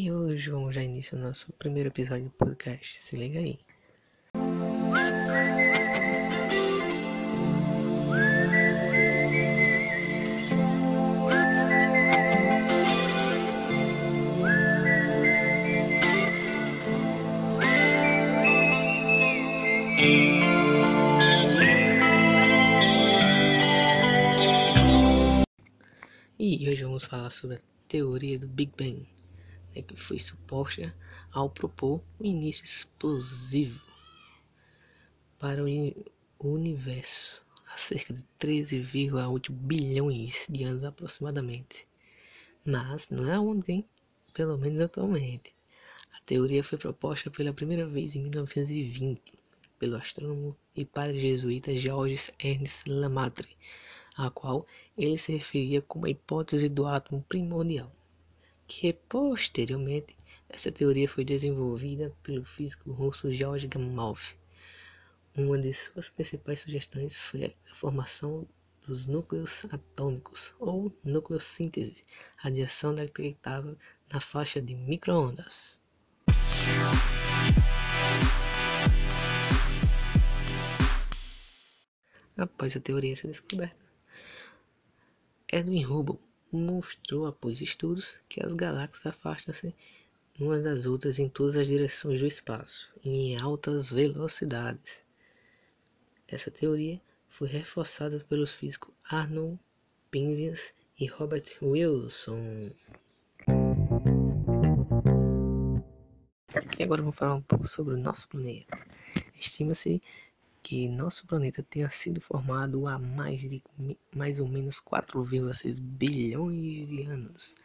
E hoje vamos já iniciar o nosso primeiro episódio do podcast. Se liga aí. E hoje vamos falar sobre a teoria do Big Bang, né, que foi suposta ao propor o início explosivo para o universo há cerca de 13,8 bilhões de anos aproximadamente. Mas não é ontem, pelo menos atualmente. A teoria foi proposta pela primeira vez em 1920 pelo astrônomo e padre jesuíta Georges Ernst Lemaitre a qual ele se referia como a hipótese do átomo primordial, que posteriormente essa teoria foi desenvolvida pelo físico russo Georg Gamow. Uma de suas principais sugestões foi a formação dos núcleos atômicos ou nucleossíntese, radiação detectável na faixa de microondas. Após a teoria ser descoberta, Edwin Hubble mostrou após estudos que as galáxias afastam-se umas das outras em todas as direções do espaço em altas velocidades. Essa teoria foi reforçada pelos físicos Arnold Penzias e Robert Wilson. E agora vamos falar um pouco sobre o nosso planeta. Estima-se que nosso planeta tenha sido formado há mais de mais ou menos 4,6 bilhões de anos.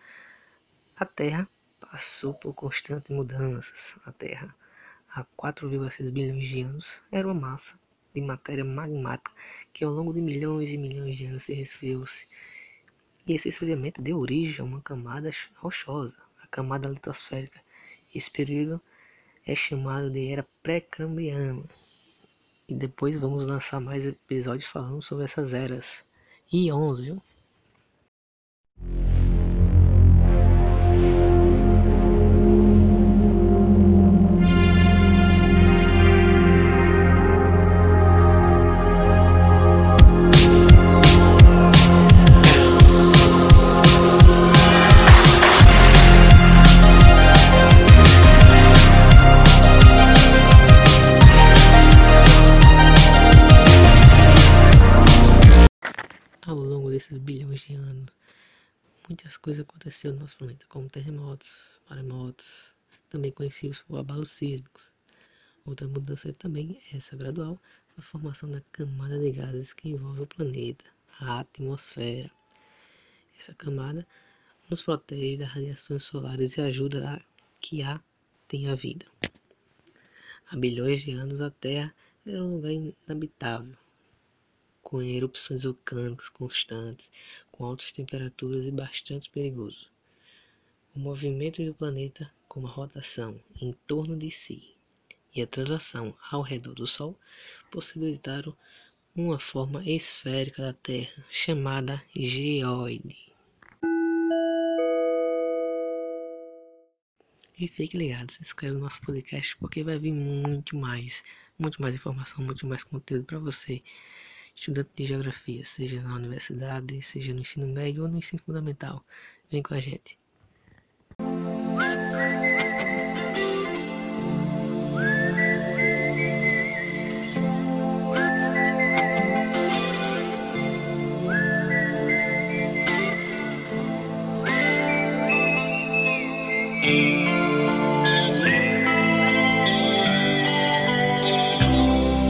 A Terra passou por constantes mudanças. A Terra, há 4,6 bilhões de anos, era uma massa de matéria magmática que ao longo de milhões e milhões de anos se resfriou-se. E esse esfriamento deu origem a uma camada rochosa, a camada litosférica. Esse período é chamado de Era Pré-Cambriana e depois vamos lançar mais episódios falando sobre essas eras. E 11, viu? Desses bilhões de anos, muitas coisas aconteceram no nosso planeta, como terremotos, maremotos, também conhecidos por abalos sísmicos. Outra mudança também, essa gradual, a formação da camada de gases que envolve o planeta, a atmosfera. Essa camada nos protege das radiações solares e ajuda a que a tenha vida. Há bilhões de anos a Terra era um lugar inabitável com erupções vulcânicas constantes, com altas temperaturas e bastante perigoso. O movimento do planeta, como a rotação em torno de si e a translação ao redor do Sol, possibilitaram uma forma esférica da Terra, chamada geoide. E fique ligado, se inscreve no nosso podcast porque vai vir muito mais, muito mais informação, muito mais conteúdo para você estudante de geografia, seja na universidade, seja no ensino médio ou no ensino fundamental. Vem com a gente.